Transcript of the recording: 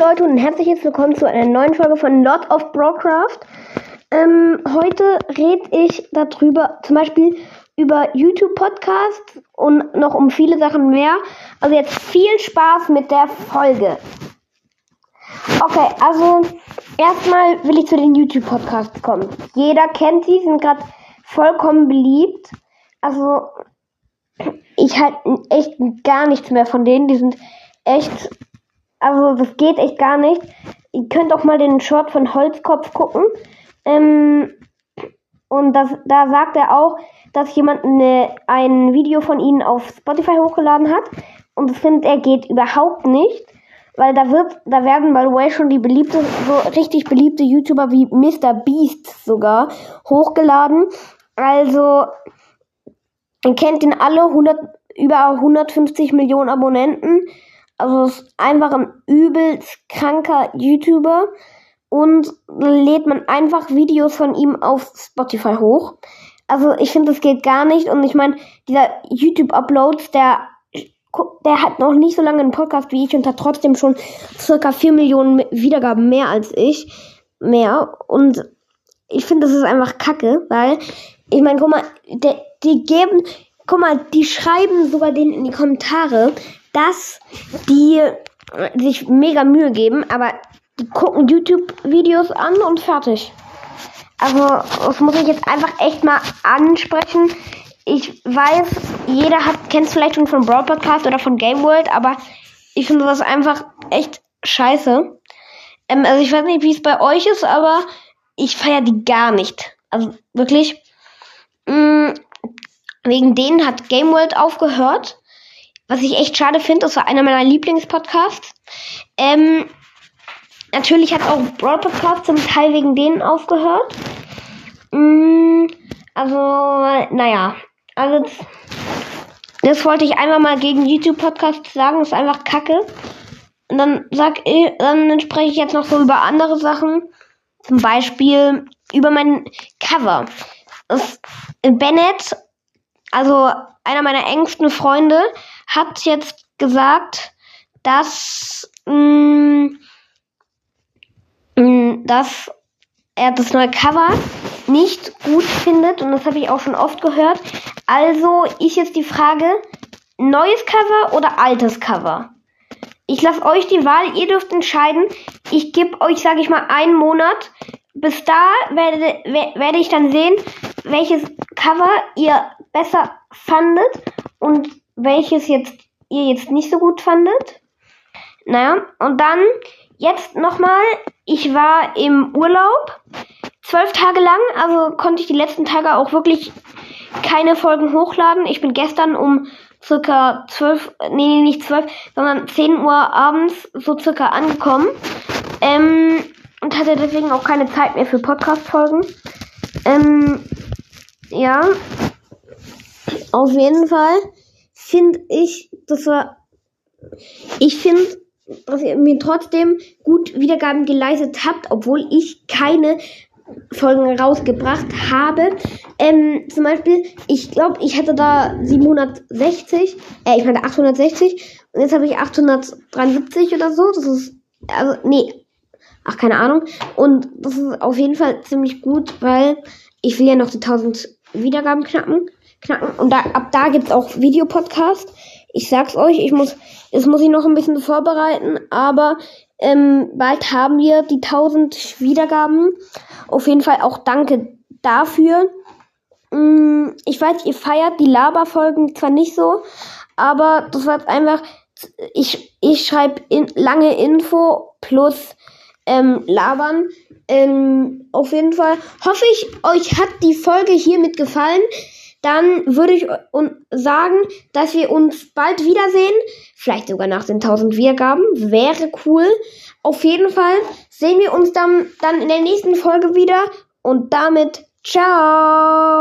Leute und herzlich willkommen zu einer neuen Folge von Lot of Broadcraft. Ähm, heute rede ich darüber, zum Beispiel über YouTube-Podcasts und noch um viele Sachen mehr. Also jetzt viel Spaß mit der Folge. Okay, also erstmal will ich zu den YouTube-Podcasts kommen. Jeder kennt sie, sind gerade vollkommen beliebt. Also ich halte echt gar nichts mehr von denen. Die sind echt also das geht echt gar nicht. Ihr könnt auch mal den Short von Holzkopf gucken. Ähm, und das, da sagt er auch, dass jemand eine, ein Video von ihnen auf Spotify hochgeladen hat. Und das findet er geht überhaupt nicht. Weil da wird, da werden by the way schon die beliebte, so richtig beliebte YouTuber wie Mr. Beast sogar hochgeladen. Also, ihr kennt ihn alle, 100, über 150 Millionen Abonnenten. Also ist einfach ein übelst kranker YouTuber und lädt man einfach Videos von ihm auf Spotify hoch. Also ich finde, das geht gar nicht. Und ich meine, dieser YouTube-Uploads, der, der hat noch nicht so lange einen Podcast wie ich und hat trotzdem schon circa 4 Millionen Wiedergaben mehr als ich. Mehr. Und ich finde, das ist einfach kacke, weil, ich meine, guck mal, der, die geben, guck mal, die schreiben sogar denen in die Kommentare, dass die sich mega Mühe geben, aber die gucken YouTube-Videos an und fertig. Also, das muss ich jetzt einfach echt mal ansprechen. Ich weiß, jeder hat, kennt es vielleicht schon von Broad Podcast oder von Game World, aber ich finde das einfach echt scheiße. Ähm, also ich weiß nicht, wie es bei euch ist, aber ich feiere die gar nicht. Also wirklich. Mh, mm, wegen denen hat Game World aufgehört. Was ich echt schade finde, das war einer meiner Lieblingspodcasts. Ähm, natürlich hat auch Broad Podcast zum Teil wegen denen aufgehört. Mm, also, naja. Also, das, das wollte ich einmal mal gegen YouTube-Podcasts sagen. Ist einfach kacke. Und dann sag ich, dann spreche ich jetzt noch so über andere Sachen. Zum Beispiel über mein Cover. Das Bennett, also einer meiner engsten Freunde, hat jetzt gesagt, dass, mh, mm, mh, mm, dass er das neue Cover nicht gut findet und das habe ich auch schon oft gehört. Also ist jetzt die Frage, neues Cover oder altes Cover? Ich lasse euch die Wahl, ihr dürft entscheiden. Ich gebe euch, sage ich mal, einen Monat. Bis da werde, werde ich dann sehen, welches Cover ihr besser fandet und welches jetzt ihr jetzt nicht so gut fandet. Naja, und dann jetzt nochmal, ich war im Urlaub, zwölf Tage lang, also konnte ich die letzten Tage auch wirklich keine Folgen hochladen. Ich bin gestern um circa zwölf, nee, nicht zwölf, sondern zehn Uhr abends so circa angekommen. Ähm, und hatte deswegen auch keine Zeit mehr für Podcast-Folgen. Ähm, ja. Auf jeden Fall finde ich, das war, ich finde, dass ihr mir trotzdem gut Wiedergaben geleistet habt, obwohl ich keine Folgen rausgebracht habe. Ähm, zum Beispiel, ich glaube, ich hatte da 760, äh, ich meine 860 und jetzt habe ich 873 oder so. Das ist, also, nee, ach, keine Ahnung. Und das ist auf jeden Fall ziemlich gut, weil ich will ja noch die 1000 Wiedergaben knacken knacken. Und da, ab da gibt's auch Videopodcast. Ich sag's euch, ich muss, es muss ich noch ein bisschen vorbereiten, aber ähm, bald haben wir die 1000 Wiedergaben. Auf jeden Fall auch danke dafür. Mm, ich weiß, ihr feiert die Laberfolgen zwar nicht so, aber das war einfach, ich, ich schreibe in, lange Info plus ähm, labern. Ähm, auf jeden Fall hoffe ich, euch hat die Folge hiermit gefallen dann würde ich sagen, dass wir uns bald wiedersehen. Vielleicht sogar nach den 1000 Wiedergaben. Wäre cool. Auf jeden Fall sehen wir uns dann, dann in der nächsten Folge wieder. Und damit ciao.